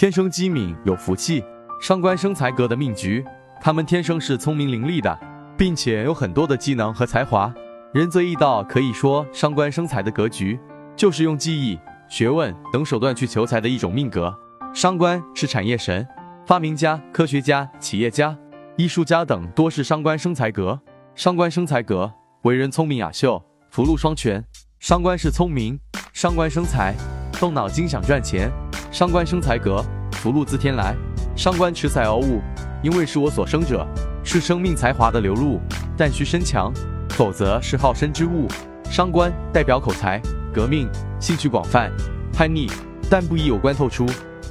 天生机敏有福气。伤官生财格的命局，他们天生是聪明伶俐的，并且有很多的技能和才华。仁泽易道可以说伤官生财的格局，就是用技艺、学问等手段去求财的一种命格。伤官是产业神，发明家、科学家、企业家、艺术家等多是伤官生财格。伤官生财格，为人聪明雅秀，福禄双全。伤官是聪明，伤官生财，动脑筋想赚钱。伤官生财格，福禄自天来。伤官持财而物，因为是我所生者，是生命才华的流露，但需身强。否则是好身之物。伤官代表口才、革命、兴趣广泛、叛逆，但不宜有关透出，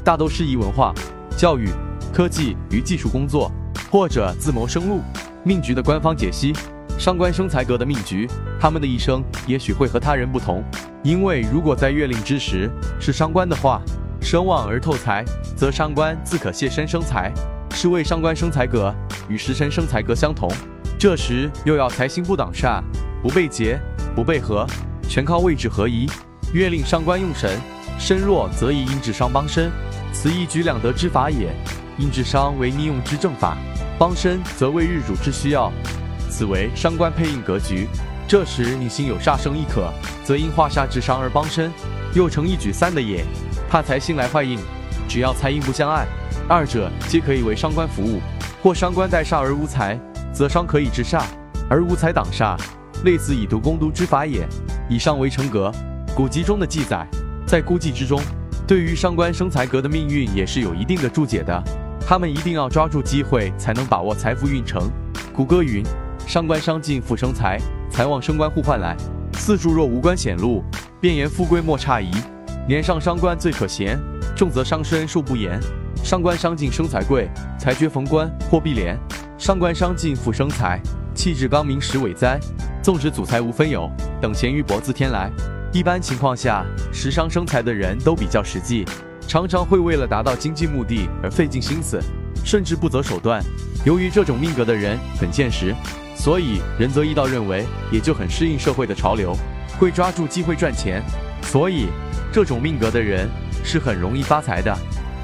大都适宜文化、教育、科技与技术工作，或者自谋生路。命局的官方解析：伤官生财格的命局，他们的一生也许会和他人不同，因为如果在月令之时是伤官的话，生旺而透财，则伤官自可泄身生财，是为伤官生财格与食神生财格相同。这时又要财星不挡煞，不被劫，不被合，全靠位置合宜。月令伤官用神，身弱则以阴智伤帮身，此一举两得之法也。阴智伤为逆用之正法，帮身则为日主之需要，此为伤官配印格局。这时你心有煞生亦可，则因化煞之伤而帮身，又成一举三的也。怕财星来坏印，只要财印不相碍，二者皆可以为伤官服务。或伤官带煞而无财。则伤可以制煞，而无财挡煞，类似以毒攻毒之法也。以上为成格。古籍中的记载，在估计之中，对于伤官生财格的命运也是有一定的注解的。他们一定要抓住机会，才能把握财富运程。古歌云：伤官伤尽复生财，财旺升官互换来。四柱若无官显露，便言富贵莫差矣。年上伤官最可嫌，重则伤身寿不言。伤官伤尽生财贵，财绝逢官或必连。伤官伤尽富生财，气质刚明实伟哉。纵使祖财无分有，等闲于薄自天来。一般情况下，食伤生财的人都比较实际，常常会为了达到经济目的而费尽心思，甚至不择手段。由于这种命格的人很现实，所以仁泽一道认为也就很适应社会的潮流，会抓住机会赚钱。所以这种命格的人是很容易发财的。